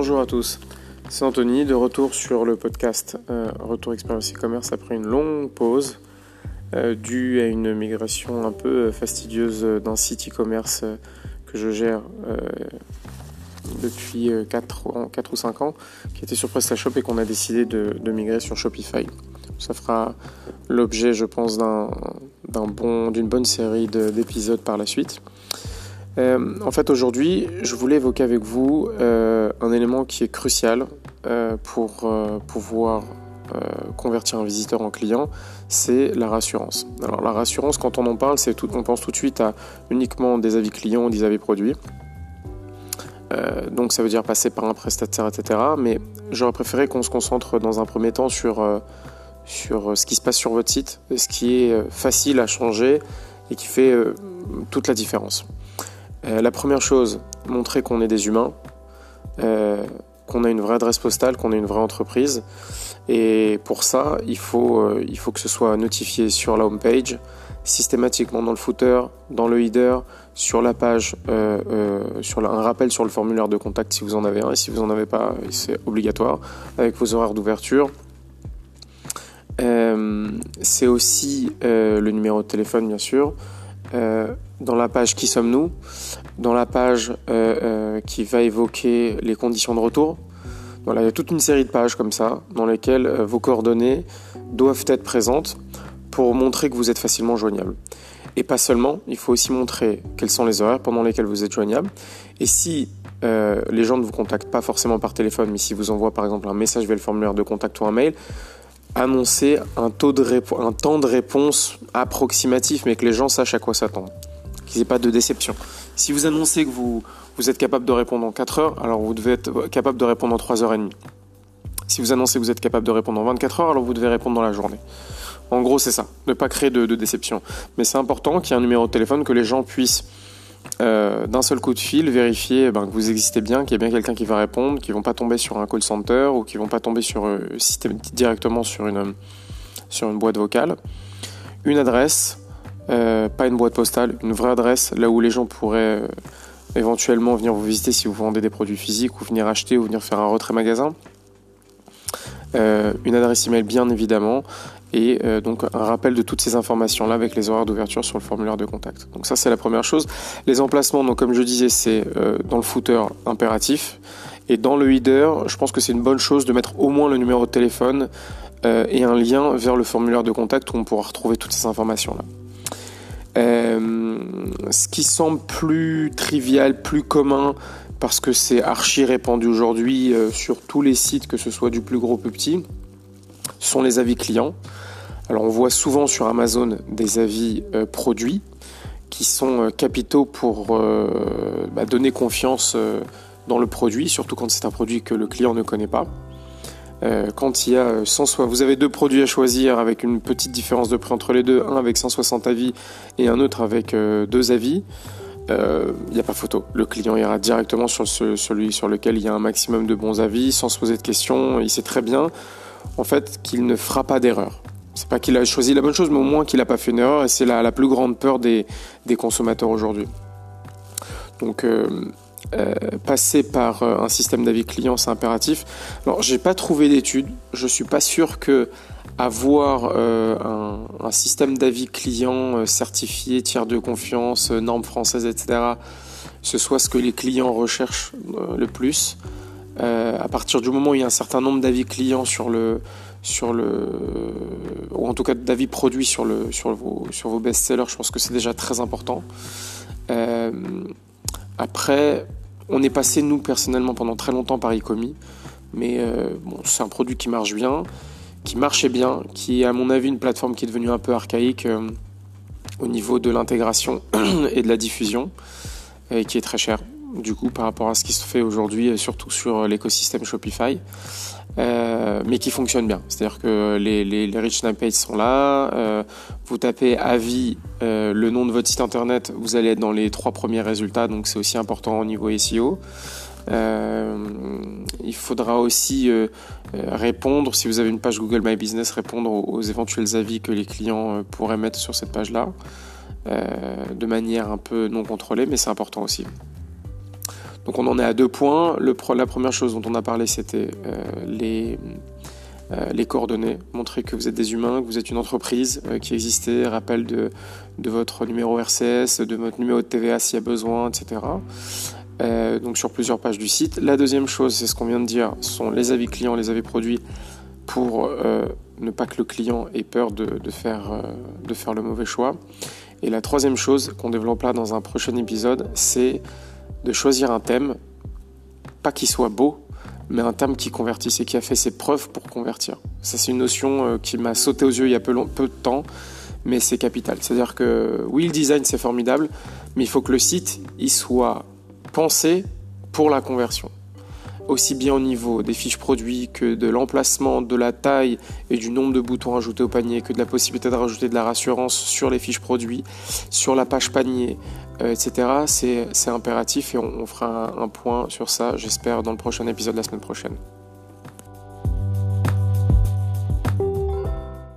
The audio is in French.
Bonjour à tous, c'est Anthony de retour sur le podcast euh, Retour Expérience e-commerce après une longue pause euh, due à une migration un peu fastidieuse d'un site e-commerce euh, que je gère depuis 4, 4, ou 5 ans qui était sur PrestaShop et qu'on a décidé de, migrer sur Shopify. Ça fera l'objet je pense d'un bon, d'une bonne série d'épisodes par la suite. Euh, en fait, aujourd'hui, je voulais évoquer avec vous euh, un élément qui est crucial euh, pour pouvoir convertir un visiteur en client, c'est la rassurance. Alors la rassurance, quand on en parle, on pense tout de suite à uniquement des avis clients, des avis produits. donc ça veut dire passer par un prestataire, etc. Mais j'aurais préféré qu'on se concentre dans un premier temps sur ce qui se passe sur votre site, ce qui est facile à changer et qui fait toute la différence. Euh, la première chose, montrer qu'on est des humains, euh, qu'on a une vraie adresse postale, qu'on est une vraie entreprise. Et pour ça, il faut, euh, il faut que ce soit notifié sur la home page, systématiquement dans le footer, dans le header, sur la page, sur un rappel sur le formulaire de contact si vous en avez un, et si vous n'en avez pas, c'est obligatoire, avec vos horaires d'ouverture. c'est aussi le numéro de téléphone, bien sûr dans la page Qui sommes-nous, dans la page euh, euh, qui va évoquer les conditions de retour. Voilà, il y a toute une série de pages comme ça dans lesquelles euh, vos coordonnées doivent être présentes pour montrer que vous êtes facilement joignable. Et pas seulement, il faut aussi montrer quels sont les horaires pendant lesquels vous êtes joignable. Et si les gens ne vous contactent pas forcément par téléphone, mais si vous envoient par exemple un message via le formulaire de contact ou un mail, annoncer un, de temps de réponse approximatif, mais que les gens sachent à quoi s'attendre qu'il n'y ait pas de déception. Si vous annoncez que vous, êtes capable de répondre en 4 heures, alors vous devez être capable de répondre en 3 heures et demie. Si vous annoncez que vous êtes capable de répondre en 24 heures, alors vous devez répondre dans la journée. En gros, c'est ça, ne pas créer de, déception. Mais c'est important qu'il y ait un numéro de téléphone, que les gens puissent euh, d'un seul coup de fil vérifier eh ben, que vous existez bien, qu'il y a bien quelqu'un qui va répondre, qu'ils vont pas tomber sur un call center ou qu'ils vont pas tomber sur euh, directement sur une, sur une boîte vocale. Une adresse, euh, pas une boîte postale, une vraie adresse, là où les gens pourraient euh, éventuellement venir vous visiter si vous vendez des produits physiques ou venir acheter ou venir faire un retrait magasin. Euh, une adresse email bien évidemment et donc un rappel de toutes ces informations là avec les horaires d'ouverture sur le formulaire de contact. Donc ça c'est la première chose. Les emplacements donc comme je disais c'est dans le footer impératif et dans le header je pense que c'est une bonne chose de mettre au moins le numéro de téléphone et un lien vers le formulaire de contact où on pourra retrouver toutes ces informations là. Euh, ce qui semble plus trivial, plus commun, parce que c'est archi répandu aujourd'hui euh, sur tous les sites, que ce soit du plus gros ou plus petit, sont les avis clients. Alors on voit souvent sur Amazon des avis euh, produits qui sont capitaux pour bah, donner confiance dans le produit, surtout quand c'est un produit que le client ne connaît pas. Euh, quand il y a 100, vous avez deux produits à choisir avec une petite différence de prix entre les deux, un avec 160 avis et un autre avec euh, deux avis, euh, il n'y a pas photo. Le client ira directement sur celui sur lequel il y a un maximum de bons avis, sans se poser de questions. Il sait très bien, en fait, qu'il ne fera pas d'erreur. C'est pas qu'il a choisi la bonne chose, mais au moins qu'il n'a pas fait une erreur. Et c'est la, la, plus grande peur des, consommateurs aujourd'hui. Donc euh, passer par euh, un système d'avis client, c'est impératif. Alors, j'ai pas trouvé d'études. Je suis pas sûr que avoir euh, un, système d'avis client certifié, tiers de confiance, normes françaises, etc., ce soit ce que les clients recherchent le plus. À partir du moment où il y a un certain nombre d'avis clients sur le, sur le, ou en tout cas d'avis produits sur le, sur vos, sur vos best-sellers, je pense que c'est déjà très important. après, on est passé, nous, personnellement, pendant très longtemps par Ecomi. Mais euh, bon, c'est un produit qui marche bien, qui marchait bien, qui est, à mon avis, une plateforme qui est devenue un peu archaïque euh, au niveau de l'intégration et de la diffusion, et qui est très cher, du coup, par rapport à ce qui se fait aujourd'hui, surtout sur l'écosystème Shopify. Euh, mais qui fonctionne bien. C'est-à-dire que les, les, rich pages sont là. Euh, vous tapez avis, euh, le nom de votre site internet, vous allez être dans les trois premiers résultats, donc c'est aussi important au niveau SEO. il faudra aussi répondre, si vous avez une page Google My Business, répondre aux, éventuels avis que les clients pourraient mettre sur cette page-là, de manière un peu non contrôlée, mais c'est important aussi. Donc on en est à deux points. La première chose dont on a parlé, c'était les euh, les coordonnées, montrer que vous êtes des humains, que vous êtes une entreprise euh, qui existait, rappel de, votre numéro RCS, de votre numéro de TVA s'il y a besoin, etc. Euh, donc sur plusieurs pages du site. La deuxième chose, c'est ce qu'on vient de dire, sont les avis clients, les avis produits pour ne pas que le client ait peur de, de faire, de faire le mauvais choix. Et la troisième chose qu'on développera dans un prochain épisode, c'est de choisir un thème, pas qu'il soit beau, mais un terme qui convertisse et qui a fait ses preuves pour convertir. Ça, c'est une notion euh, qui m'a sauté aux yeux il y a peu, de temps, mais c'est capital. C'est-à-dire que oui, le design, c'est formidable, mais il faut que le site, il soit pensé pour la conversion. Aussi bien au niveau des fiches produits que de l'emplacement, de la taille et du nombre de boutons ajoutés au panier, que de la possibilité de rajouter de la rassurance sur les fiches produits, sur la page panier, etc. C'est impératif et on, fera un point sur ça, j'espère, dans le prochain épisode la semaine prochaine.